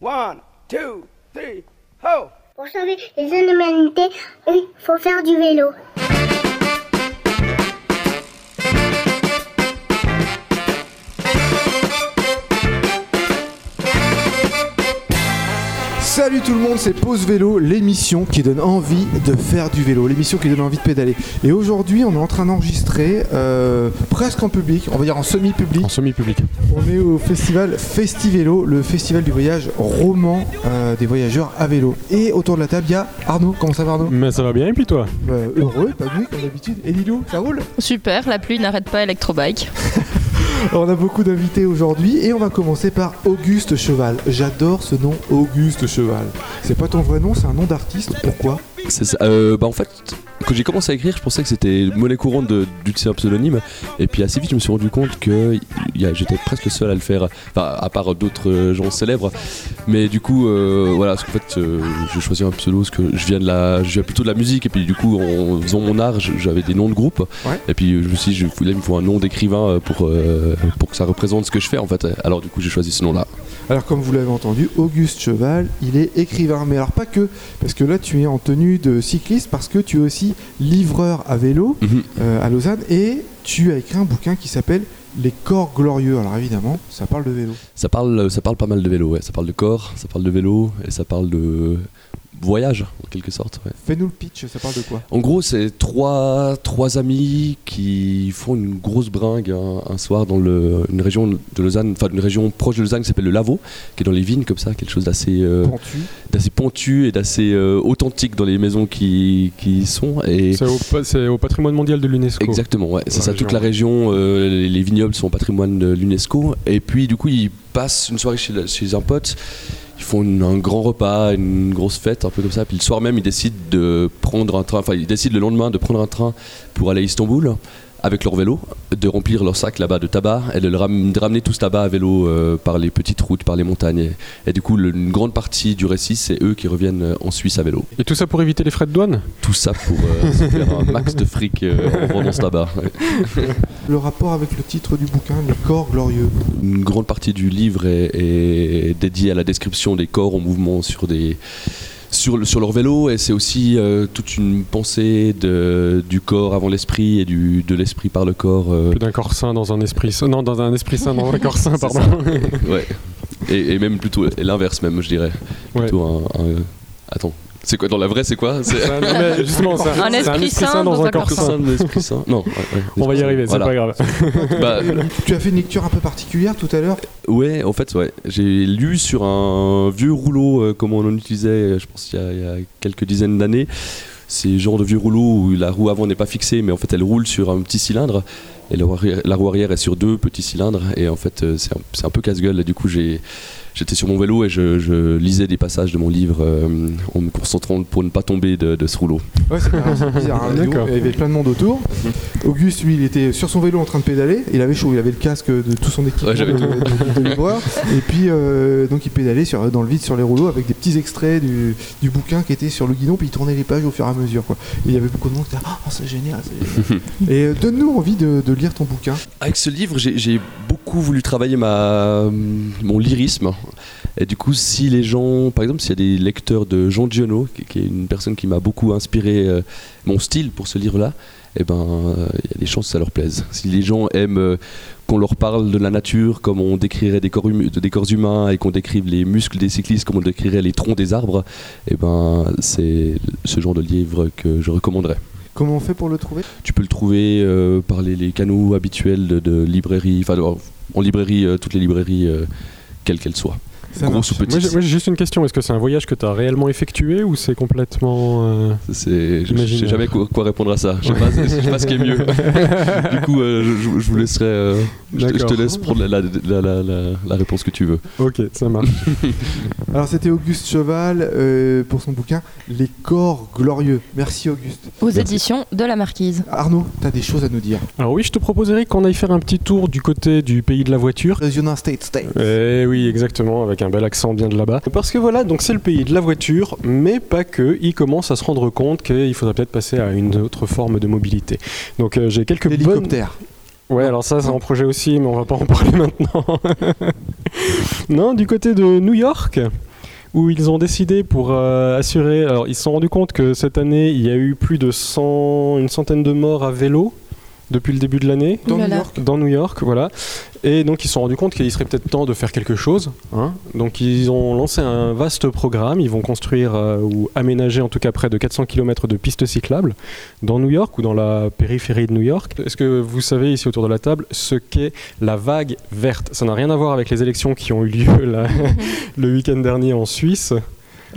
One, two, three, ho! Pour sauver les humanités, il faut faire du vélo. Salut tout le monde, c'est Pause Vélo, l'émission qui donne envie de faire du vélo, l'émission qui donne envie de pédaler. Et aujourd'hui, on est en train d'enregistrer euh, presque en public, on va dire en semi-public. En semi-public. On est au festival Festivélo, le festival du voyage roman euh, des voyageurs à vélo. Et autour de la table, il y a Arnaud. Comment ça va Arnaud? Mais ça va bien, et puis toi? Bah, Heureux, nuit comme d'habitude. Et Lilou, ça roule? Super, la pluie n'arrête pas Electrobike. On a beaucoup d'invités aujourd'hui et on va commencer par Auguste Cheval. J'adore ce nom, Auguste Cheval. C'est pas ton vrai nom, c'est un nom d'artiste. Pourquoi? Ça. Euh, bah en fait, quand j'ai commencé à écrire, je pensais que c'était monnaie courante de- d'utiliser un pseudonyme. Et puis assez vite, je me suis rendu compte que j'étais presque le seul à le faire, enfin, à part d'autres gens célèbres. Mais du coup, euh, voilà, parce qu'en fait, euh, j'ai choisi un pseudo parce que je viens de la, je viens plutôt de la musique. Et puis du coup, en faisant mon art, je- j'avais des noms de groupes. Ouais. Et puis je me suis dit, je- là, il me faut un nom d'écrivain euh, pour euh, pour que ça représente ce que je fais en fait. Alors du coup, j'ai choisi ce nom-là. Alors comme vous l'avez entendu, Auguste Cheval, il est écrivain. Mais alors pas que, parce que là tu es en tenue de cycliste, parce que tu es aussi livreur à vélo Mhm. euh, à Lausanne et tu as écrit un bouquin qui s'appelle Les corps glorieux. Alors évidemment, ça parle de vélo. Ça parle, ça parle pas mal de vélo, ouais. Ça parle de corps, ça parle de vélo et ça parle de voyage en quelque sorte. ouais. Fais-nous le pitch, ça parle de quoi? En gros, c'est trois, trois amis qui font une grosse bringue un, un soir dans le, une région de Lausanne, enfin une région proche de Lausanne qui s'appelle le Lavaux, qui est dans les vignes comme ça, quelque chose d'assez euh, Pentu. d'assez pontu et d'assez euh, authentique dans les maisons qui, qui y sont. Et C'est au, au patrimoine mondial de l'UNESCO. Exactement, ouais, c'est ça. région. Toute la région, euh, les, les vignobles sont patrimoine de l'UNESCO. Et puis, du coup, ils passent une soirée chez, le- chez un pote. Ils font un grand repas, une grosse fête, un peu comme ça. Puis le soir même, ils décident de prendre un train. Enfin, ils décident le lendemain de prendre un train pour aller à Istanbul avec leur vélo, de remplir leur sac là-bas de tabac et de, le ram- de ramener tout ce tabac à vélo euh, par les petites routes, par les montagnes. Et, et du coup, le- une grande partie du récit, c'est eux qui reviennent euh, en Suisse à vélo. Et tout ça pour éviter les frais de douane? Tout ça pour euh, se faire un max de fric euh, en vendant ce tabac. Ouais. Le rapport avec le titre du bouquin, Les corps glorieux. Une grande partie du livre est, est dédiée à la description des corps en mouvement sur, des, sur, le- sur leur vélo et c'est aussi euh, toute une pensée de, du corps avant l'esprit et du, de l'esprit par le corps. euh, Plus d'un corps sain dans un esprit sain. Non, dans un esprit sain dans un corps sain, pardon. ouais. et, et même plutôt l'inverse même je dirais. Ouais. Plutôt un, un- Attends, c'est quoi dans la vraie c'est quoi C'est Ouais, non, mais justement, c'est Un esprit sain dans un corps corps sain, sain Non, ouais, ouais, On va y arriver, c'est Voilà. pas grave. Bah, Tu as fait une lecture un peu particulière tout à l'heure. Ouais, en fait, ouais. J'ai lu sur un vieux rouleau, euh, comme on en utilisait, euh, je pense, il y a, il y a quelques dizaines d'années. C'est le genre de vieux rouleau où la roue avant n'est pas fixée, mais en fait, elle roule sur un petit cylindre. Et la roue arrière, la roue arrière est sur deux petits cylindres. Et en fait, euh, c'est un, c'est un peu casse-gueule. Et du coup, j'ai. J'étais sur mon vélo et je, je lisais des passages de mon livre euh, en me concentrant pour ne pas tomber de, de ce rouleau. Ouais, c'est bizarre. hein. Il y avait plein de monde autour. Auguste, lui, il était sur son vélo en train de pédaler. Il avait chaud, il avait le casque de tout son équipement Ouais, j'avais de, de- de livreur. Et puis, euh, donc, il pédalait sur, dans le vide sur les rouleaux avec des petits extraits du, du bouquin qui était sur le guidon. Puis il tournait les pages au fur et à mesure. Quoi. Et il y avait beaucoup de monde qui disait Ah, c'est génial. c'est génial. et euh, donne-nous envie de, de lire ton bouquin. Avec ce livre, j'ai j'ai beaucoup voulu travailler ma, mon lyrisme. Et du coup, si les gens, par exemple, s'il y a des lecteurs de Jean Giono, qui, qui est une personne qui m'a beaucoup inspiré euh, mon style pour ce livre-là, eh ben, euh, il y a des chances que ça leur plaise. Si les gens aiment euh, qu'on leur parle de la nature comme on décrirait des corps, hum- des corps humains et qu'on décrive les muscles des cyclistes comme on décrirait les troncs des arbres, eh ben, c'est ce genre de livre que je recommanderais. Comment on fait pour le trouver? Tu peux le trouver euh, par les, les canaux habituels de, de librairie, enfin en librairie, euh, toutes les librairies, euh, quelles qu'elles soient. Ça Grosse ou marche. Petite. moi, j'ai juste une question. Est-ce que c'est un voyage que tu as réellement effectué ou c'est complètement. euh, C'est, je, sais jamais quoi, quoi répondre à ça. Je sais pas, je sais pas ce qui est mieux. du coup, euh, je, je- je vous laisserai. euh, je, te- je te D'accord. laisse prendre la, la, la, la- la- la réponse que tu veux. Ok, ça marche. Alors, c'était Auguste Cheval euh, pour son bouquin Les corps glorieux. Merci, Auguste. Aux Merci. éditions de la Marquise. Arnaud, tu as des choses à nous dire. Alors, oui, je te propose, Eric, qu'on aille faire un petit tour du côté du pays de la voiture. The United States State. Eh oui, exactement, avec un bel accent bien de là-bas. Parce que voilà, donc c'est le pays de la voiture, mais pas que. Il commence à se rendre compte qu'il faudrait peut-être passer à une autre forme de mobilité. Donc euh, j'ai quelques bonnes... L'hélicoptère. Ouais, alors ça, c'est un projet aussi, mais on va pas en parler maintenant. non, du côté de New York, où ils ont décidé pour euh, assurer. Alors, ils se sont rendus compte que cette année, il y a eu plus de 100, une centaine de morts à vélo depuis le début de l'année Dans New. York. dans New York, voilà. Et donc ils se sont rendus compte qu'il serait peut-être temps de faire quelque chose. hein. Donc ils ont lancé un vaste programme. Ils vont construire euh, ou aménager en tout cas près de 400 km de pistes cyclables dans New York ou dans la périphérie de New York. Est-ce que vous savez ici autour de la table ce qu'est la vague verte? Ça n'a rien à voir avec les élections qui ont eu lieu là, le week-end dernier en Suisse.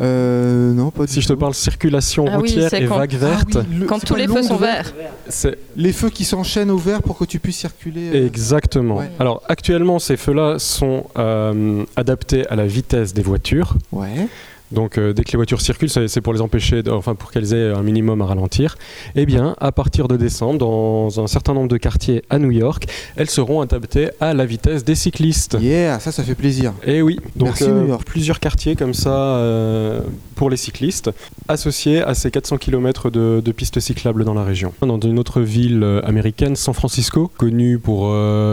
Euh, non, pas du Si je te parle circulation Ah routière c'est et quand- vague Ah verte, oui, le- Quand tous les feux sont verts. c'est Les feux qui s'enchaînent au vert pour que tu puisses circuler. euh. Exactement. Ouais. Alors actuellement, ces feux-là sont euh, adaptés à la vitesse des voitures. Ouais. Donc euh, dès que les voitures circulent, c'est pour les empêcher, de- enfin pour qu'elles aient un minimum à ralentir. Eh bien, à partir de décembre, dans un certain nombre de quartiers à New York, elles seront adaptées à la vitesse des cyclistes. Yeah, ça, ça fait plaisir. Et oui, donc Merci, euh, New York. plusieurs quartiers comme ça euh, pour les cyclistes, associés à ces 400 km de, de pistes cyclables dans la région. Dans une autre ville euh, américaine, San Francisco, connue pour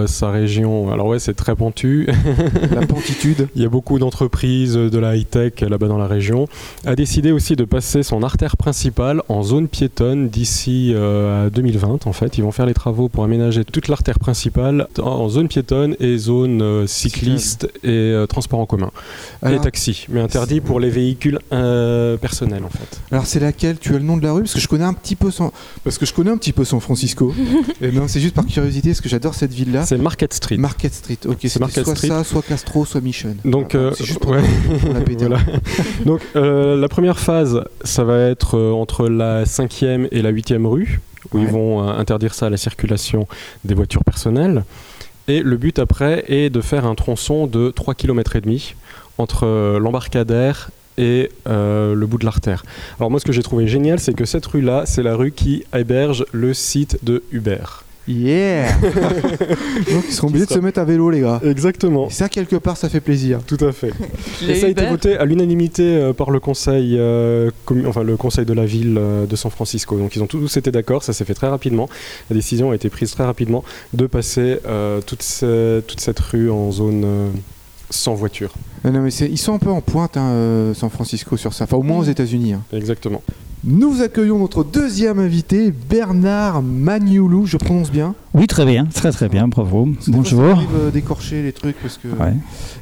sa région, alors ouais c'est très pentu, La pentitude. il y a beaucoup d'entreprises de la high-tech là-bas dans la région, a décidé aussi de passer son artère principale en zone piétonne d'ici euh, à 2020 en fait. Ils vont faire les travaux pour aménager toute l'artère principale en- zone piétonne et zone euh, cycliste et euh, transport en commun. et Alors, taxi, mais interdit pour les véhicules euh, personnels en fait. alors, c'est laquelle? Tu as le nom de la rue? Parce que je connais un petit peu San... Parce que je connais un petit peu San Francisco. Et non, c'est juste par curiosité, parce que j'adore cette ville-là. C'est Market Street. Market Street. Ok, C'est soit Street. ça, soit Castro, soit Mission. Donc, euh, c'est juste pour, ouais. pour la péter. Voilà. Donc euh, la première phase, ça va être euh, entre la 5e et la 8e rue, où ils vont euh, interdire ça à la circulation des voitures personnelles. Et le but après est de faire un tronçon de 3 km et demi entre l'embarcadère et le bout de l'artère. Alors moi ce que j'ai trouvé génial, c'est que cette rue-là, c'est la rue qui héberge le site de Uber. Yeah Donc ils seront obligés de se mettre à vélo, les gars. Exactement. Et ça, quelque part, ça fait plaisir. Tout à fait. Et ça a été voté à l'unanimité euh, par le conseil, euh, enfin le conseil de la ville euh, de San Francisco. Donc ils ont tous été d'accord, ça s'est fait très rapidement. La décision a été prise très rapidement de passer euh, toute, ce- toute cette rue en zone euh, sans voiture. Non, mais ils sont un peu en pointe, hein, San Francisco, sur ça. Enfin, au moins aux États-Unis. hein. Exactement. Nous accueillons notre deuxième invité, Bernard Magnoulou. Je prononce bien. Oui, très bien, très très bien, bravo. Bonjour. m'arrive, euh, d'écorcher les trucs parce que. Ouais.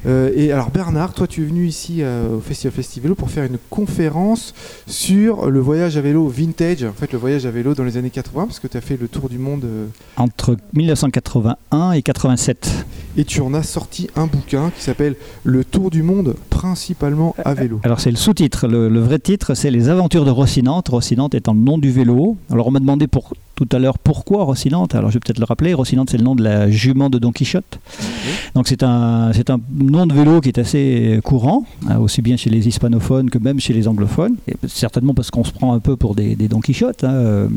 Euh, et alors Bernard, toi tu es venu ici euh, au Festival Festivélo pour faire une conférence sur le voyage à vélo vintage, en fait le voyage à vélo dans les années 80 parce que tu as fait le tour du monde euh, Entre 1981 et 87. et tu en as sorti un bouquin qui s'appelle Le tour du monde principalement à vélo. Alors c'est le sous-titre. Le, le vrai titre, c'est Les aventures de Rocinante. Rocinante étant le nom du vélo. Alors on m'a demandé pour, tout à l'heure pourquoi Rocinante. Alors je vais peut-être le rappeler. Rocinante, c'est le nom de la jument de Don Quichotte. Donc c'est un, c'est un nom de vélo qui est assez courant, hein, aussi bien chez les hispanophones que même chez les anglophones. Et certainement parce qu'on se prend un peu pour des, des Don Quichotte. hein, euh,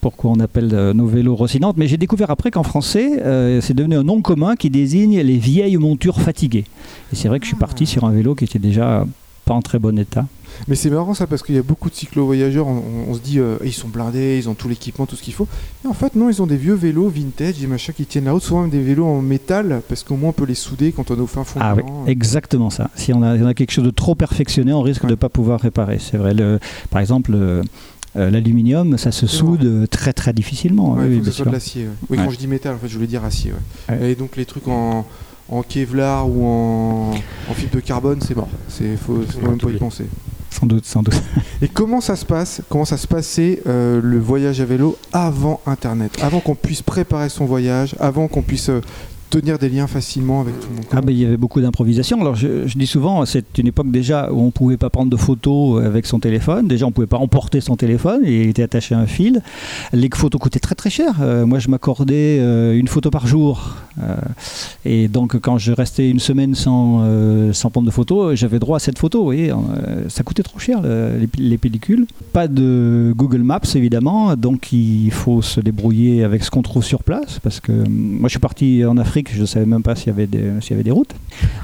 pourquoi on appelle euh, nos vélos Rocinante. Mais j'ai découvert après qu'en français, euh, c'est devenu un nom commun qui désigne les vieilles montures fatiguées. Et c'est vrai que je suis parti sur un vélo qui était déjà pas en très bon état. Mais c'est marrant ça parce qu'il y a beaucoup de cyclo-voyageurs, on, on- on se dit euh, ils sont blindés, ils ont tout l'équipement, tout ce qu'il faut. Et en fait non, ils ont des vieux vélos vintage, des machins qui tiennent la route, souvent même des vélos en métal parce qu'au moins on peut les souder quand on est au fin fond. Ah oui, exactement ça. Si on a, on a quelque chose de trop perfectionné, on risque de ne pas pouvoir réparer. C'est vrai. Le, par exemple, le- euh, l'aluminium, ça se soude euh, très très difficilement. Ouais, Oui, faut que ce soit de l'acier. ouais. Oui, quand je dis métal, en fait, je voulais dire acier. Et donc les trucs en, en Kevlar ou en, en fibre de carbone, c'est mort. C'est faut, même pas y penser. Sans doute, sans doute. Et comment ça se passe Comment ça se passait euh, le voyage à vélo avant Internet, avant qu'on puisse préparer son voyage, avant qu'on puisse euh, tenir des liens facilement avec tout le monde. Ah ben, il y avait beaucoup d'improvisation. Alors je, dis souvent, c'est une époque déjà où on pouvait pas prendre de photos avec son téléphone. Déjà, on pouvait pas emporter son téléphone, il était attaché à un fil. Les photos coûtaient très très cher. Euh, moi, je m'accordais euh, une photo par jour. Euh, et donc, quand je restais une semaine sans, euh, sans prendre de photos, j'avais droit à cette photo. Vous Euh, ça coûtait trop cher le- les, les pellicules. Pas de Google Maps évidemment, donc il faut se débrouiller avec ce qu'on trouve sur place. Parce que euh, moi, je suis parti en Afrique Afrique, je ne savais même pas s'il y, avait des- s'il y avait des routes.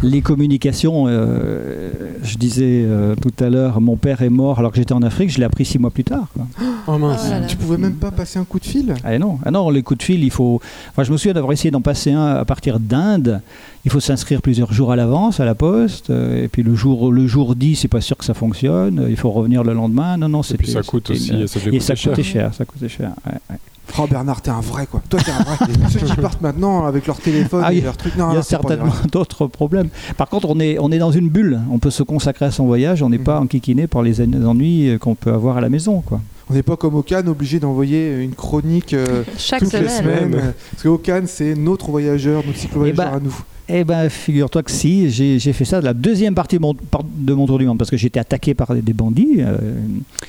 Les communications, euh, je disais euh, tout à l'heure, mon père est mort alors que j'étais en Afrique, je l'ai appris six mois plus tard. quoi. Oh mince. Oh là là. Tu pouvais même pas passer un coup de fil? Ah non, ah non, les coups de fil, il faut. Enfin, je me souviens d'avoir essayé d'en passer un à partir d'Inde. Il faut s'inscrire plusieurs jours à l'avance à la poste. euh, Et puis le jour, le jour dit, c'est pas sûr que ça fonctionne. Il faut revenir le lendemain. Non, non, Et puis ça coûte c'était une- aussi, ça devait Et ça coûter cher. coûtait cher. Ça coûtait cher. ouais, ouais. Oh Bernard, t'es un vrai quoi. Toi, t'es un vrai. Ceux qui partent maintenant avec leur téléphone Ah, et leur truc. Non, Il y a pas certainement d'autres problèmes. Par contre, on est, on est dans une bulle. On peut se consacrer à son voyage. On n'est pas Mhm. enquiquiné par les ennuis euh, qu'on peut avoir à la maison. Quoi. On n'est pas comme au Cannes obligé d'envoyer une chronique euh, Chaque toutes les semaine. semaines. euh, Parce qu'au Cannes, c'est notre voyageur, notre cyclo-voyageur ben, à nous. Eh ben, figure-toi que si, j'ai fait ça de la deuxième partie de mon, de mon tour du monde parce que j'étais attaqué par des bandits. euh,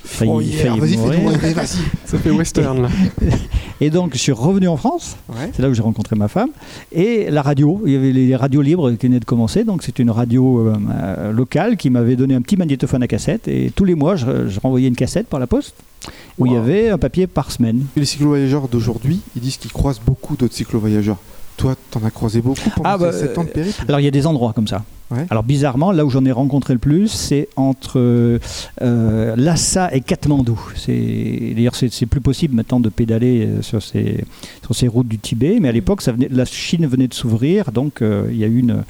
failli- oh yeah, failli vas-y, rêver, vas-y. Ça fait western là. Et donc, je suis revenu en France. Ouais. C'est là où j'ai rencontré ma femme. Et la radio, il y avait les radios libres qui venaient de commencer. Donc, c'est une radio euh, euh, locale qui m'avait donné un petit magnétophone à cassette. Et tous les mois, je, je renvoyais une cassette par la poste où il y avait un papier par semaine. Les cyclo-voyageurs d'aujourd'hui, ils disent qu'ils croisent beaucoup d'autres cyclo-voyageurs. Toi, t'en as croisé beaucoup pendant Ah, bah, ces 7 ans de périple Alors, il y a des endroits comme ça. Ouais. Alors, bizarrement, là où j'en ai rencontré le plus, c'est entre euh, euh, Lhasa et Katmandou. D'ailleurs, c'est plus possible maintenant de pédaler euh, sur ces, sur ces routes du Tibet. Mais à l'époque, la Chine venait de s'ouvrir. Donc, euh, il y a une.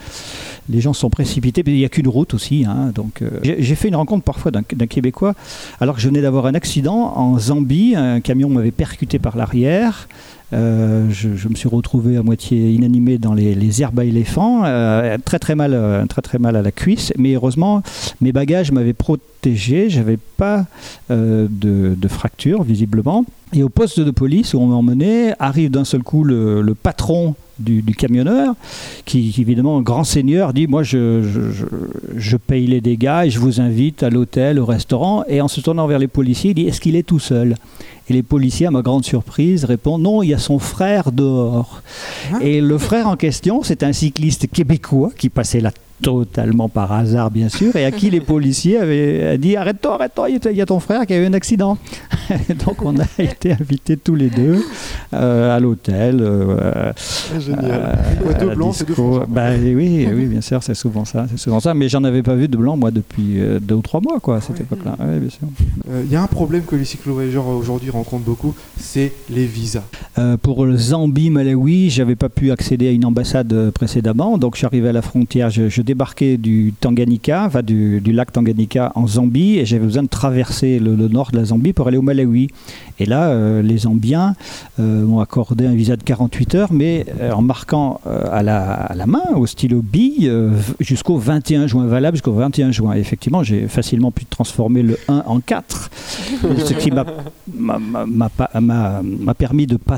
Les gens sont précipités. mais Il n'y a qu'une route aussi. hein, donc, euh, j'ai fait une rencontre parfois d'un d'un Québécois, alors que je venais d'avoir un accident en Zambie. Un camion m'avait percuté par l'arrière. Euh, je, me suis retrouvé à moitié inanimé dans les, herbes à éléphants, euh, très très mal, euh, très très mal à la cuisse. Mais heureusement, mes bagages m'avaient protégé. J'avais pas de, de fracture visiblement. Et au poste de police où on m'a emmené, arrive d'un seul coup le, le patron du, du camionneur, qui, qui, évidemment, grand seigneur, dit Moi, je, je, paye les dégâts et je vous invite à l'hôtel, au restaurant. Et en se tournant vers les policiers, il dit Est-ce qu'il est tout seul? Et les policiers, à ma grande surprise, répondent Non, il y a son frère dehors. Hein et le frère en question, c'est un cycliste québécois qui passait là totalement par hasard, bien sûr, et à qui les policiers avaient dit Arrête-toi, arrête-toi, il y a ton frère qui a eu un accident. Donc on a été invités tous les deux euh, à l'hôtel. euh, Génial. euh, Ouais, deux blancs, c'est deux. Bah, oui, oui, bien sûr, c'est souvent ça, c'est souvent ça. Mais j'en avais pas vu de blanc moi depuis euh, deux ou trois mois, quoi, à cette Ouais. époque-là. Ouais. Il y a un problème que les cyclo-voyageurs aujourd'hui rencontrent beaucoup, c'est les visas. Pour le Zambie, Malawi, j'avais pas pu accéder à une ambassade précédemment, donc arrivé à la frontière. Je, je débarquais du Tanganyika, enfin du, du lac Tanganyika en Zambie, et j'avais besoin de traverser le, le nord de la Zambie pour aller au Malawi. Et là, euh, les Zambiens euh, m'ont accordé un visa de 48 heures, mais euh, en marquant euh, à, la, main, au stylo bille, jusqu'au 21 juin, valable jusqu'au 21 juin. Effectivement, j'ai facilement pu transformer le 1 en 4, ce qui m'a permis de pas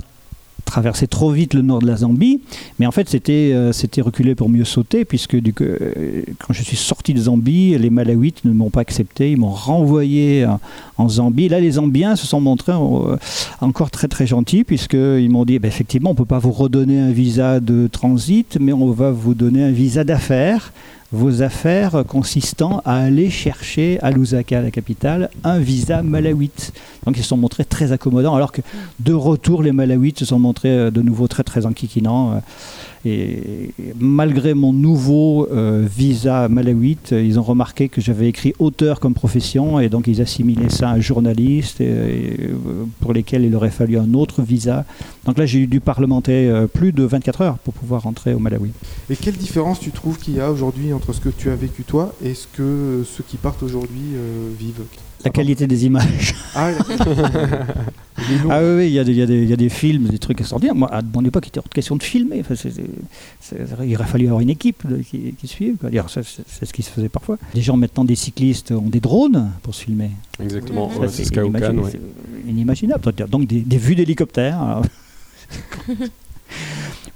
traverser trop vite le nord de la Zambie, mais en fait c'était euh, reculer pour mieux sauter puisque euh, quand je suis sorti de Zambie, les Malawites ne m'ont pas accepté, ils m'ont renvoyé euh, en Zambie. Là, les Zambiens se sont montrés euh, encore très très gentils puisqu'ils m'ont dit, ben, effectivement, on ne peut pas vous redonner un visa de transit, mais on va vous donner un visa d'affaires vos affaires consistant à aller chercher à Lusaka, la capitale, un visa malawite. Donc ils se sont montrés très accommodants, alors que de retour, les Malawites se sont montrés euh, de nouveau très très enquiquinants. Et malgré mon nouveau euh, visa malawite, euh, ils ont remarqué que j'avais écrit auteur comme profession, et donc ils assimilaient ça à journaliste, euh, pour lesquels il aurait fallu un autre visa. Donc là, j'ai dû parlementer plus de 24 heures pour pouvoir rentrer au Malawi. Et quelle différence tu trouves qu'il y a aujourd'hui entre ce que tu as vécu toi et ce que ceux qui partent aujourd'hui vivent? La qualité des images. Ah. Ah oui, oui, il y, a des- il y a des- il y a des films, des trucs extraordinaires. Moi, à mon époque, il était hors de question de filmer. Enfin, il aurait fallu avoir une équipe de- qui, qui suive. C'est ce qui se faisait parfois. Les gens, maintenant, des cyclistes ont des drones pour se filmer. Exactement, ouais, c'est ce qu'a Okan, ouais. c'est inimaginable. Donc, des, des vues d'hélicoptère.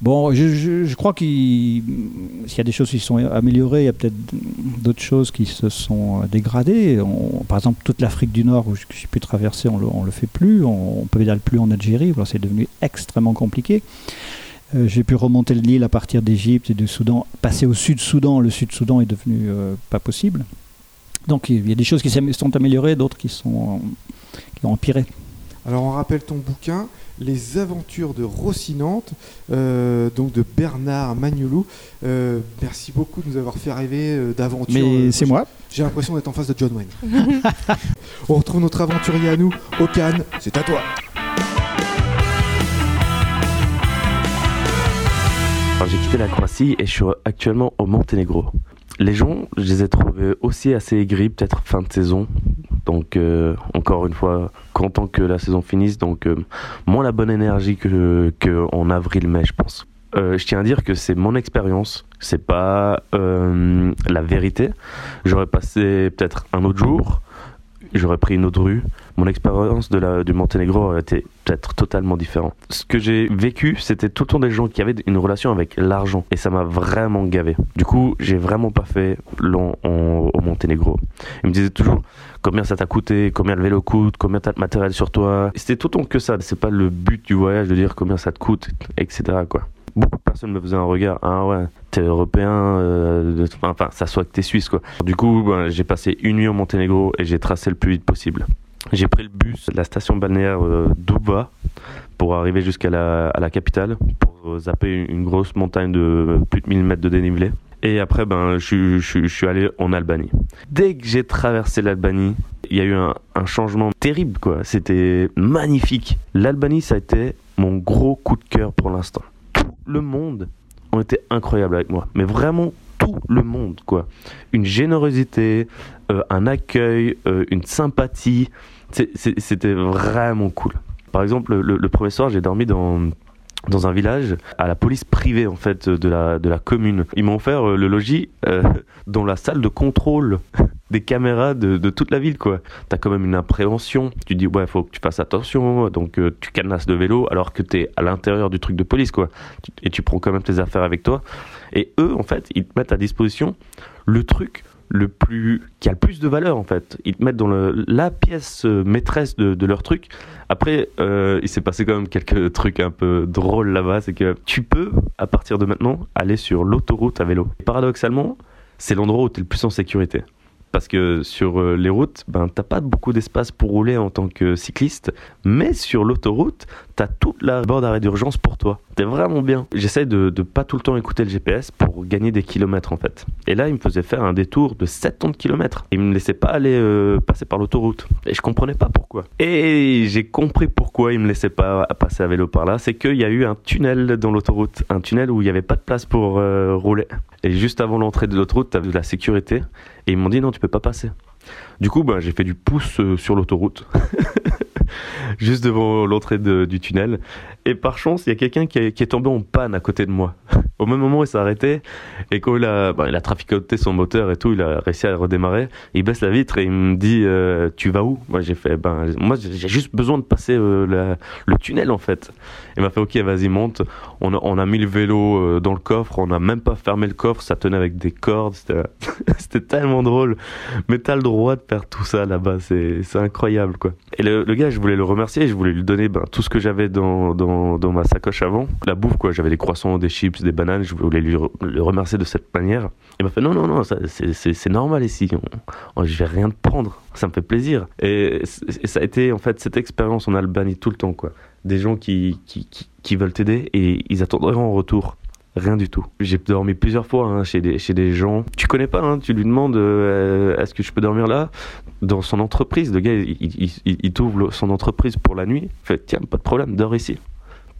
Bon, je, crois qu'il s'il y a des choses qui sont améliorées, il y a peut-être d'autres choses qui se sont dégradées. On- par exemple, toute l'Afrique du Nord où je- j'ai pu traverser, on le, le fait plus. On, on pédale plus en Algérie. C'est devenu extrêmement compliqué. Euh, j'ai pu remonter le Nil à partir d'Égypte et du Soudan, passer au Sud-Soudan. Le Sud-Soudan est devenu euh, pas possible. Donc il y a des choses qui sont améliorées, d'autres qui sont qui ont empiré. Alors on rappelle ton bouquin, Les aventures de Rocinante, euh, donc de Bernard Magnolou. Euh, merci beaucoup de nous avoir fait rêver euh, d'aventures. Mais Euh, c'est moi. J'ai l'impression d'être en face de John Wayne. on retrouve notre aventurier à nous, Okan, c'est à toi. J'ai quitté la Croatie et je suis actuellement au Monténégro. Les gens, je les ai trouvés aussi assez aigris, peut-être fin de saison. Donc, euh, encore une fois, content que la saison finisse. Donc, euh, moins la bonne énergie que, en avril-mai, je pense. Euh, je tiens à dire que c'est mon expérience, c'est pas la vérité. J'aurais passé peut-être un autre jour, j'aurais pris une autre rue. Mon expérience du Monténégro aurait été peut-être totalement différente. Ce que j'ai vécu, c'était tout le temps des gens qui avaient une relation avec l'argent et ça m'a vraiment gavé. Du coup, j'ai vraiment pas fait long en- au Monténégro. Ils me disaient toujours combien ça t'a coûté, combien le vélo coûte, combien t'as de matériel sur toi. C'était tout le temps que ça. C'est pas le but du voyage de dire combien ça te coûte, etc. Quoi. Beaucoup de personnes me faisaient un regard, ah ouais, t'es européen, euh, enfin ça soit que t'es suisse quoi. Du coup, ben, j'ai passé une nuit au Monténégro et j'ai tracé le plus vite possible. J'ai pris le bus de la station balnéaire euh, d'Uba pour arriver jusqu'à la, capitale, pour euh, zapper une, grosse montagne de plus de 1000 mètres de dénivelé. Et après, ben, je, suis- allé en Albanie. Dès que j'ai traversé l'Albanie, il y a eu un changement terrible, quoi. C'était magnifique. L'Albanie, ça a été mon gros coup de cœur pour l'instant. Le monde ont été incroyables avec moi. Mais vraiment tout le monde, quoi. Une générosité, euh, un accueil, euh, une sympathie. C'était vraiment cool. Par exemple, le, le premier soir, j'ai dormi dans dans un village à la police privée en fait de la de la commune. Ils m'ont offert euh, le logis euh, dans la salle de contrôle des caméras de, de toute la ville quoi. T'as quand même une appréhension. Tu dis ouais faut que tu fasses attention donc euh, tu cadenasses le vélo alors que t'es à l'intérieur du truc de police quoi. Et tu prends quand même tes affaires avec toi. Et eux en fait ils te mettent à disposition le truc le plus qui a le plus de valeur en fait. Ils te mettent dans la pièce euh, maîtresse de, de leur truc. Après, euh, il s'est passé quand même quelques trucs un peu drôles là-bas. C'est que tu peux, à partir de maintenant, aller sur l'autoroute à vélo. Et paradoxalement, c'est l'endroit où tu es le plus en sécurité. Parce que sur euh, les routes, ben, t'as pas beaucoup d'espace pour rouler en tant que cycliste, mais sur l'autoroute, t'as toute la bord d'arrêt d'urgence pour toi. T'es vraiment bien. J'essaie de, de pas tout le temps écouter le GPS pour gagner des kilomètres en fait. Et là, il me faisait faire un détour de 70 km. Il me laissait pas aller euh, passer par l'autoroute. Et je comprenais pas pourquoi. Et j'ai compris pourquoi il me laissait pas passer à vélo par là. C'est qu'il y a eu un tunnel dans l'autoroute. Un tunnel où il y avait pas de place pour euh, rouler. Et juste avant l'entrée de l'autoroute, t'avais de la sécurité. Et ils m'ont dit non, tu peux pas passer. Du coup, ben, j'ai fait du pouce euh, sur l'autoroute. juste devant l'entrée du tunnel. Et par chance, il y a quelqu'un qui est tombé en panne à côté de moi. Au même moment, il s'est arrêté. Et quand ben, il a traficoté son moteur et tout, il a réussi à redémarrer. Il baisse la vitre et il me dit euh, Tu vas où? Moi, j'ai fait ben, Moi, j'ai juste besoin de passer euh, le tunnel en fait. Il m'a fait Ok, vas-y, monte. On a, mis le vélo euh, dans le coffre. On n'a même pas fermé le coffre. Ça tenait avec des cordes. C'était tellement drôle. Mais t'as le droit de faire tout ça là-bas. C'est incroyable quoi. Et le, gars, je voulais le remercier. Je voulais lui donner ben, tout ce que j'avais dans, dans ma sacoche avant. La bouffe quoi. J'avais des croissants, des chips, des bananes. Je voulais lui le remercier de cette manière. Il m'a fait non, non, non, c'est- normal ici. Je vais rien te prendre. Ça me fait plaisir. Et, ça a été en fait cette expérience en Albanie tout le temps quoi. Des gens qui, qui, qui, veulent t'aider et ils attendent rien en retour. Rien du tout. J'ai dormi plusieurs fois hein, chez, des, chez des gens. Tu connais pas, hein, tu lui demandes euh, est-ce que je peux dormir là? Dans son entreprise, le gars il, il, il- il t'ouvre son entreprise pour la nuit. Fait tiens, pas de problème, dors ici.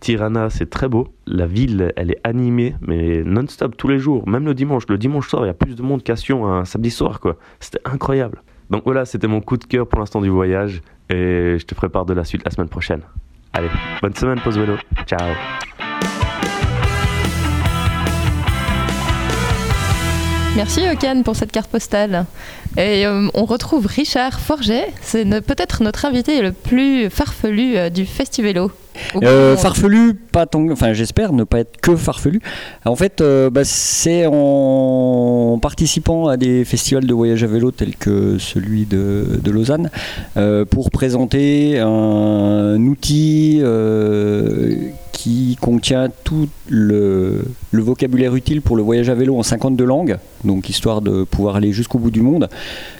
Tirana, c'est très beau. La ville, elle est animée, mais non-stop tous les jours, même le dimanche. Le dimanche soir, il y a plus de monde qu'à Sion un samedi soir, quoi. C'était incroyable. Donc voilà, c'était mon coup de cœur pour l'instant du voyage, et je te prépare de la suite la semaine prochaine. Allez, bonne semaine, pause vélo. Ciao. Merci Okan pour cette carte postale. Et euh, on retrouve Richard Forget, c'est peut-être notre invité le plus farfelu euh, du Festivélo. Euh, farfelu, pas tant, enfin j'espère ne pas être que farfelu. En fait, euh, bah, c'est en participant à des festivals de voyage à vélo tels que celui de, de Lausanne euh, pour présenter un outil qui contient tout le, le vocabulaire utile pour le voyage à vélo en 52 langues, donc histoire de pouvoir aller jusqu'au bout du monde,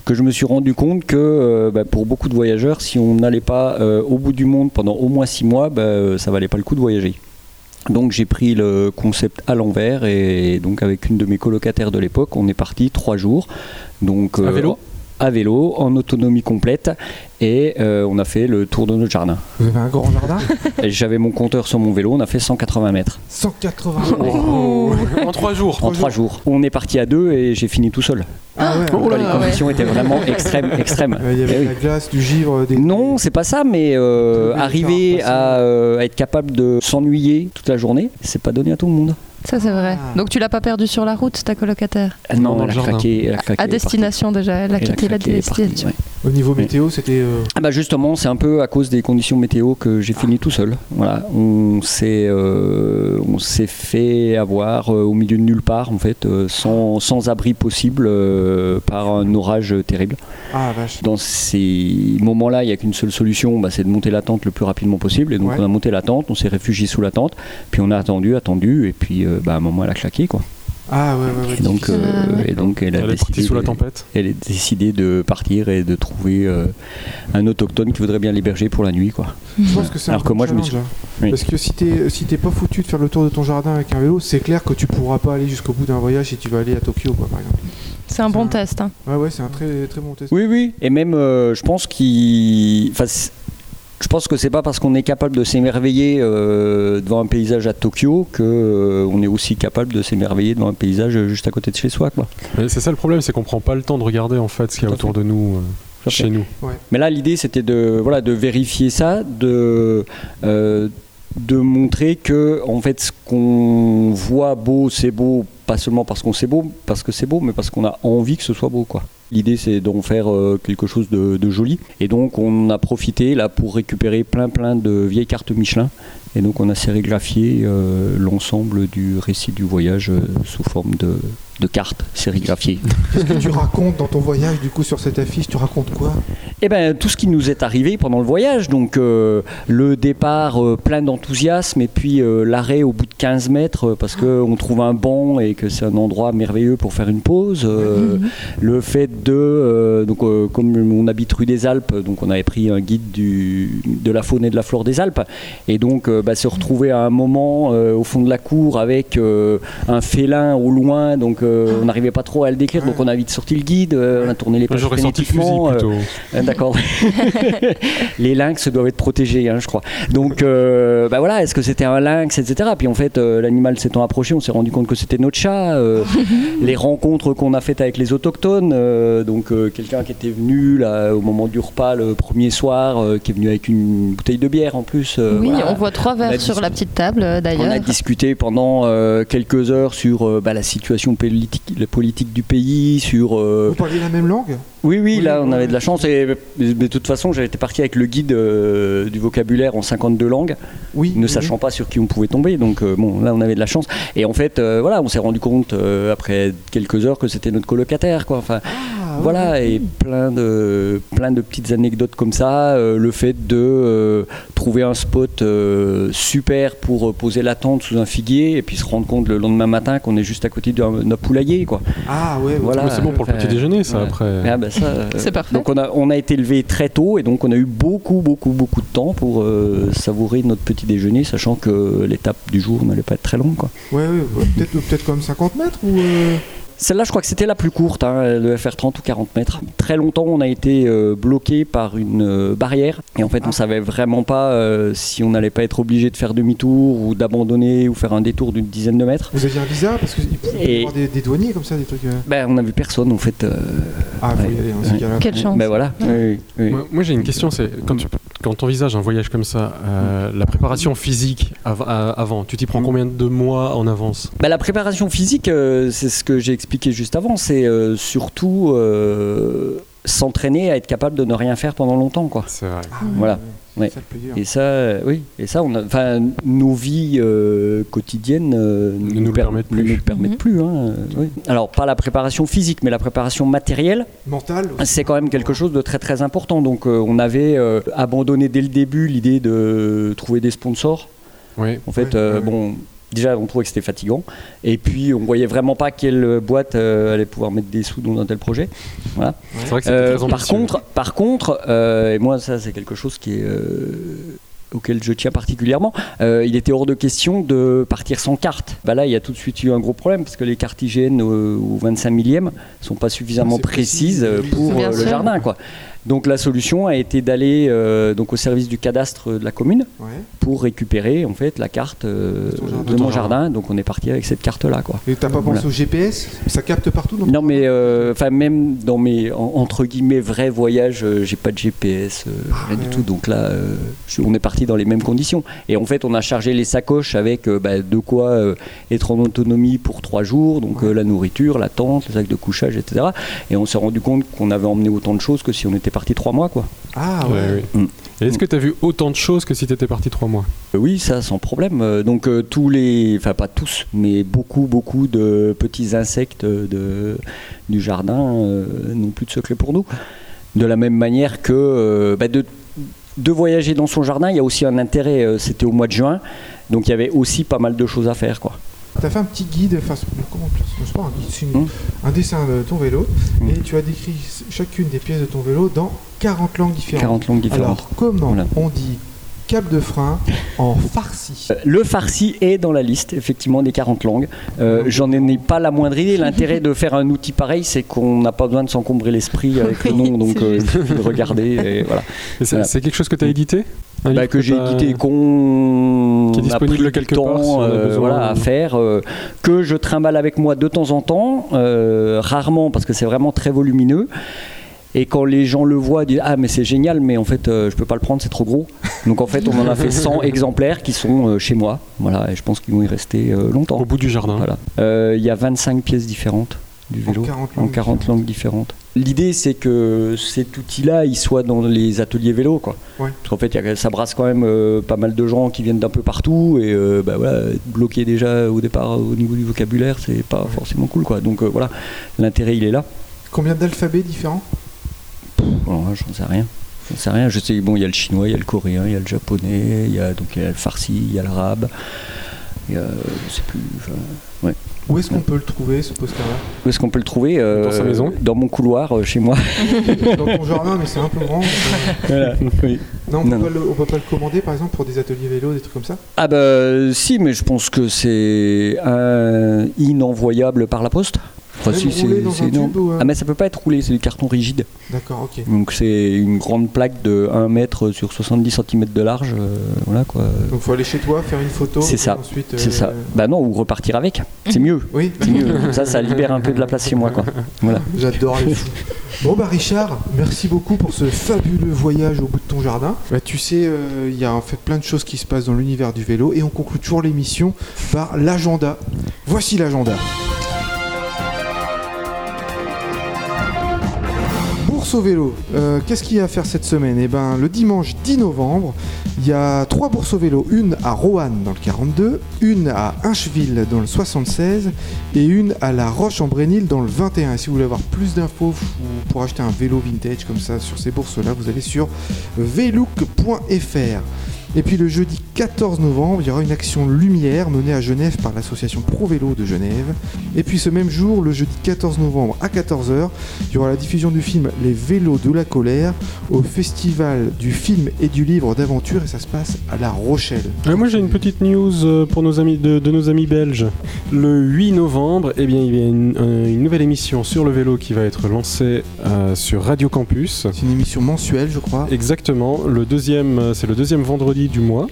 que je me suis rendu compte que euh, bah, pour beaucoup de voyageurs, si on n'allait pas euh, au bout du monde pendant au moins 6 mois, bah, euh, ça valait pas le coup de voyager. Donc j'ai pris le concept à l'envers et donc avec une de mes colocataires de l'époque, on est parti trois jours. Donc À euh, vélo? À vélo, en autonomie complète, et euh, on a fait le tour de notre jardin. Vous avez un grand jardin? Et J'avais mon compteur sur mon vélo, on a fait 180 mètres 180 Oh. en trois jours. en trois jours. On est parti à deux et j'ai fini tout seul. Ah ouais, Oh là les conditions étaient vraiment extrêmes, extrêmes. Il y avait Eh de oui. la glace, du givre, des. Non, c'est pas ça, mais euh, arriver à, euh, à être capable de s'ennuyer toute la journée, c'est pas donné à tout le monde. Ça, c'est vrai. Ah. Donc, tu l'as pas perdu sur la route, ta colocataire Ah Non, Non, elle le a craqué. Elle a craqué, À destination déjà, elle a quitté la destination. ouais. Au niveau météo, c'était. euh, Ah bah justement, c'est un peu à cause des conditions météo que j'ai fini tout seul. Voilà, on s'est euh, s'est fait avoir euh, au milieu de nulle part en fait, euh, sans, sans abri possible euh, par un orage terrible. Ah vache. Dans ces moments-là, il n'y a qu'une seule solution, bah, c'est de monter la tente le plus rapidement possible. Et donc Ouais. on a monté la tente, on s'est réfugié sous la tente, puis on a attendu, attendu, et puis bah, à un moment elle a claqué quoi. Ah ouais, ouais, ouais. Et donc, euh, et donc elle a Elle décidé sous la de- tempête. elle a décidé de partir et de trouver euh, un autochtone qui voudrait bien l'héberger pour la nuit quoi. Je pense que c'est un Alors que bon moi, je me suis-. Oui. Parce que si t'es si t'es pas foutu de faire le tour de ton jardin avec un vélo, c'est clair que tu pourras pas aller jusqu'au bout d'un voyage si tu vas aller à Tokyo, quoi, par exemple. C'est un bon test. hein. Ouais, ouais, c'est un très très bon test. Oui, oui. Et même, euh, je pense qu'il. Enfin, je pense que c'est pas parce qu'on est capable de s'émerveiller euh, devant un paysage à Tokyo que euh, on est aussi capable de s'émerveiller devant un paysage juste à côté de chez soi, quoi. Mais C'est ça le problème, c'est qu'on prend pas le temps de regarder en fait ce qu'il y a autour fait. de nous, euh, chez nous. Mais là, l'idée, c'était de, voilà, de vérifier ça, de, euh, de montrer que, en fait, ce qu'on voit beau, c'est beau, pas seulement parce qu'on sait beau, parce que c'est beau, mais parce qu'on a envie que ce soit beau, quoi. L'idée, c'est d'en faire euh, quelque chose de, joli. Et donc, on a profité là pour récupérer plein, plein de vieilles cartes Michelin. Et donc, on a sérigraphié euh, l'ensemble du récit du voyage euh, sous forme de, de cartes sérigraphiées. Qu'est-ce que tu racontes dans ton voyage, du coup, sur cette affiche? Tu racontes quoi? Eh ben, tout ce qui nous est arrivé pendant le voyage, donc euh, le départ euh, plein d'enthousiasme et puis euh, l'arrêt au bout de 15 mètres parce qu'on trouve un banc et que c'est un endroit merveilleux pour faire une pause. Le fait de, donc, comme on habite rue des Alpes, donc on avait pris un guide du, de la faune et de la flore des Alpes. Et donc bah, se retrouver à un moment au fond de la cour avec un félin au loin, donc on n'arrivait pas trop à le décrire, donc on a vite sorti le guide, euh, on a tourné les pages frénétiquement, euh, ah, D'accord. les lynx doivent être protégés, hein, je crois. Donc, euh, bah voilà, est-ce que c'était un lynx, etc. Puis en fait, euh, l'animal s'étant approché, on s'est rendu compte que c'était notre chat. euh, les rencontres qu'on a faites avec les autochtones, euh, donc euh, quelqu'un qui était venu là au moment du repas le premier soir, euh, qui est venu avec une bouteille de bière en plus. euh, oui, voilà. on voit trois verres sur la petite table euh, On a d'ailleurs. discuté pendant euh, quelques heures sur euh, bah, la situation politique, la politique du pays, sur euh, Vous parliez la même langue? Oui, oui, Oui, là on avait de la chance. Et de toute façon, j'avais été parti avec le guide euh, du vocabulaire en 52 langues, Oui. ne oui, sachant pas sur qui on pouvait tomber. Donc euh, bon, là on avait de la chance. Et en fait, euh, voilà, on s'est rendu compte après quelques heures que c'était notre colocataire, quoi. Enfin, Ah, ouais. voilà, et plein de plein de petites anecdotes comme ça. euh, le fait de euh, trouver un spot euh, super pour euh, poser la tente sous un figuier et puis se rendre compte le lendemain matin qu'on est juste à côté d'un poulailler, quoi. Ah ouais. Voilà. C'est bon pour le petit déjeuner, ça ouais. après. Ah bah ça, euh, C'est parfait. Donc on a, on a été élevé très tôt et donc on a eu beaucoup, beaucoup, beaucoup de temps pour euh, savourer notre petit déjeuner, sachant que l'étape du jour n'allait pas être très longue. Quoi. Ouais, ouais, ouais. Peut-être peut-être comme 50 mètres ou. Celle-là, je crois que c'était la plus courte, hein, le FR30 ou 40 mètres. Très longtemps, on a été euh, bloqué par une euh, barrière et en fait, on savait vraiment pas euh, si on n'allait pas être obligé de faire demi-tour ou d'abandonner ou faire un détour d'une dizaine de mètres. Vous aviez un visa Parce qu'il peut y avoir des, des douaniers comme ça, des trucs. euh. Ben, on a vu personne en fait. euh, Ah, faut Ouais. y aller dans cas-là. Quelle chance. ben voilà. Oui, oui, oui. Moi, moi, j'ai une question, c'est quand tu quand envisages un voyage comme ça, euh, la préparation physique av- avant, tu t'y prends combien de mois en avance? Bah, la préparation physique, euh, c'est ce que j'ai expliqué juste avant, c'est euh, surtout euh, s'entraîner à être capable de ne rien faire pendant longtemps. Quoi. C'est vrai. Ah, Voilà. Ouais. Ça. Et ça, euh, oui, et ça, on a, nos vies euh, quotidiennes euh, Ne nous le per- permettent ne plus. nous permettent Mhm. plus. hein, oui. Alors, pas la préparation physique, mais la préparation matérielle, Mental aussi. c'est quand même quelque chose de très très important. Donc, euh, on avait euh, abandonné dès le début l'idée de trouver des sponsors. Oui. En fait, euh, bon, déjà, on trouvait que c'était fatigant. Et puis, on voyait vraiment pas quelle boîte euh, allait pouvoir mettre des sous dans un tel projet. Voilà. C'est vrai que Euh, très par contre, par contre, euh, et moi ça c'est quelque chose qui est euh, auquel je tiens particulièrement. euh, il était hors de question de partir sans carte. Bah là, il y a tout de suite eu un gros problème parce que les cartes IGN au, au 25 millième sont pas suffisamment précis, précises pour euh, le jardin, quoi. Donc la solution a été d'aller euh, donc au service du cadastre de la commune Ouais. pour récupérer en fait la carte euh, De mon jardin. Donc on est parti avec cette carte là, quoi. Et t'as pas Voilà. pensé au GPS Ça capte partout donc Non mais euh, enfin même dans mes en- entre guillemets vrais voyages, j'ai pas de GPS, euh, rien du tout. Donc là, je- on est parti dans les mêmes conditions. Et en fait, on a chargé les sacoches avec bah, de quoi être en autonomie pour trois jours, donc la nourriture, la tente, le sac de couchage, etc. Et on s'est rendu compte qu'on avait emmené autant de choses que si on était parti trois mois, quoi. Ah ouais. Ouais, oui. Mm. Est-ce que tu as vu autant de choses que si tu étais parti trois mois? Euh, Oui, ça sans problème. Euh, Donc euh, tous les, enfin pas tous, mais beaucoup, beaucoup de petits insectes de, du jardin euh, n'ont plus de secret pour nous. De la même manière que euh, bah, de, de voyager dans son jardin, il y a aussi un intérêt. C'était au mois de juin, donc il y avait aussi pas mal de choses à faire, quoi. T'as fait un petit guide, enfin, comment on c'est pas un guide, c'est une- Hmm. un dessin de ton vélo, Hmm. et tu as décrit chacune des pièces de ton vélo dans 40 langues différentes. 40 langues différentes. Alors, comment Voilà. on dit câble de frein en farci Euh, Le farci est dans la liste, effectivement, des 40 langues. Euh, J'en ai pas la moindre idée. L'intérêt de faire un outil pareil, c'est qu'on n'a pas besoin de s'encombrer l'esprit avec le nom, donc euh, de regarder. Et voilà. C'est Voilà. c'est quelque chose que tu as édité? Bah, que j'ai édité, qu'on a pris du quelque part, si euh, besoin. voilà, à faire, euh, que je trimballe avec moi de temps en temps, euh, rarement parce que c'est vraiment très volumineux. Et quand les gens le voient, ils disent ah mais c'est génial, mais en fait je peux pas le prendre, c'est trop gros. Donc en fait on en a fait 100 exemplaires qui sont chez moi, voilà, et je pense qu'ils vont y rester longtemps. Au bout du jardin. Voilà. Il y a 25 pièces différentes du vélo, 40 en langues 40 différentes. langues différentes. L'idée, c'est que cet outil-là, il soit dans les ateliers vélo, quoi. Ouais. Parce qu'en fait, il y a- ça brasse quand même euh, pas mal de gens qui viennent d'un peu partout, et euh, bah, voilà, bloqué déjà au départ au niveau du vocabulaire, c'est pas forcément cool, quoi. Donc euh, voilà, l'intérêt, il est là. Combien d'alphabets différents? Alors, là, j'en sais rien. J'en sais rien. Je sais, bon, il y a le chinois, il y a le coréen, il y a le japonais, il y a donc il y a le farsi, il y a l'arabe. Il y a, je sais plus. enfin, ouais. Où est-ce qu'on peut le trouver ce poster-là? Où est-ce qu'on peut le trouver euh, Dans sa maison Dans mon couloir, euh, chez moi. Dans ton jardin, mais c'est un peu grand. euh, Voilà. Oui. Non, on Non, peut, pas le, on peut pas le commander par exemple pour des ateliers vélo, des trucs comme ça? Ah bah si, mais je pense que c'est un inenvoyable par la poste. Enfin, Même si, roulé c'est- dans c'est un énorme. tube ou, euh Ah mais ça peut pas être roulé, c'est du carton rigide. D'accord, ok. Donc c'est une grande plaque de 1 mètre sur 70 cm de large. euh, voilà quoi. Donc faut aller chez toi, faire une photo. C'est ça, Ensuite, C'est euh, ça. Bah non, ou repartir avec. C'est mieux. Oui, C'est mieux. Ça, ça libère un peu de la place chez moi quoi. Voilà. j'adore les fous. Bon bah Richard, merci beaucoup pour ce fabuleux voyage au bout de ton jardin. Bah tu sais, euh, il y a en fait plein de choses qui se passent dans l'univers du vélo et on conclut toujours l'émission par l'agenda. Voici l'agenda. Bourse au vélo, Euh, qu'est-ce qu'il y a à faire cette semaine? Eh ben, le dimanche 10 novembre, il y a trois bourses au vélo, une à Roanne dans le 42, une à Incheville dans le 76 et une à La Roche-en-Brénil dans le 21. Et si vous voulez avoir plus d'infos ou pour acheter un vélo vintage comme ça sur ces bourses-là, vous allez sur velook.fr. Et puis le jeudi 14 novembre, il y aura une action lumière menée à Genève par l'association Pro Vélo de Genève. Et puis ce même jour, le jeudi 14 novembre à 14h, il y aura la diffusion du film Les vélos de la colère au festival du film et du livre d'aventure et ça se passe à La Rochelle. Euh, moi j'ai une petite news euh, pour nos amis de, de nos amis belges. Le 8 novembre, eh bien, il y a une, euh, une nouvelle émission sur le vélo qui va être lancée euh, sur Radio Campus. C'est une émission mensuelle, je crois. Exactement, le deuxième, c'est le deuxième vendredi du mois.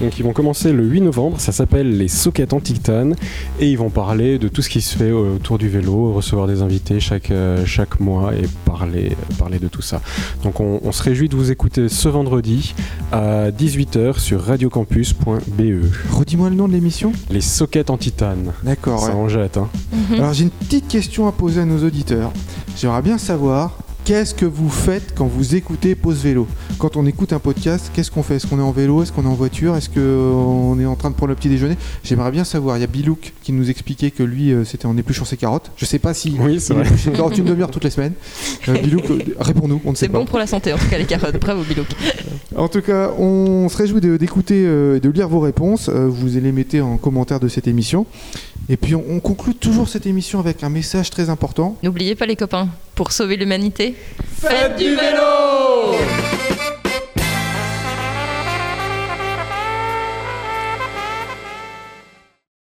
Donc ils vont commencer le 8 novembre, ça s'appelle les sockets en titane et ils vont parler de tout ce qui se fait autour du vélo, recevoir des invités chaque, euh, chaque mois et parler, parler de tout ça. Donc on, on se réjouit de vous écouter ce vendredi à 18h sur radiocampus.be. Redis-moi le nom de l'émission Les sockets en titane. D'accord, Ça ouais. en jette, hein. Mhm. Alors j'ai une petite question à poser à nos auditeurs. J'aimerais bien savoir Qu'est-ce que vous faites quand vous écoutez Pause Vélo? Quand on écoute un podcast, qu'est-ce qu'on fait? Est-ce qu'on est en vélo? Est-ce qu'on est en voiture? Est-ce qu'on est en train de prendre le petit déjeuner? J'aimerais bien savoir. Il y a Bilouk qui nous expliquait que lui, euh, c'était en épluchant ses carottes. Je sais pas si Oui, c'est il vrai. carottes une demi-heure toutes les semaines. Euh, Bilouk, euh, réponds-nous, on ne sait C'est bon pour la santé, en tout cas, les carottes. Bravo, Bilouk. En tout cas, on se réjouit de- d'écouter euh, et de lire vos réponses. Euh, vous les mettez en commentaire de cette émission. Et puis, on, on conclut toujours cette émission avec un message très important. N'oubliez pas, les copains, pour sauver l'humanité, Faites du vélo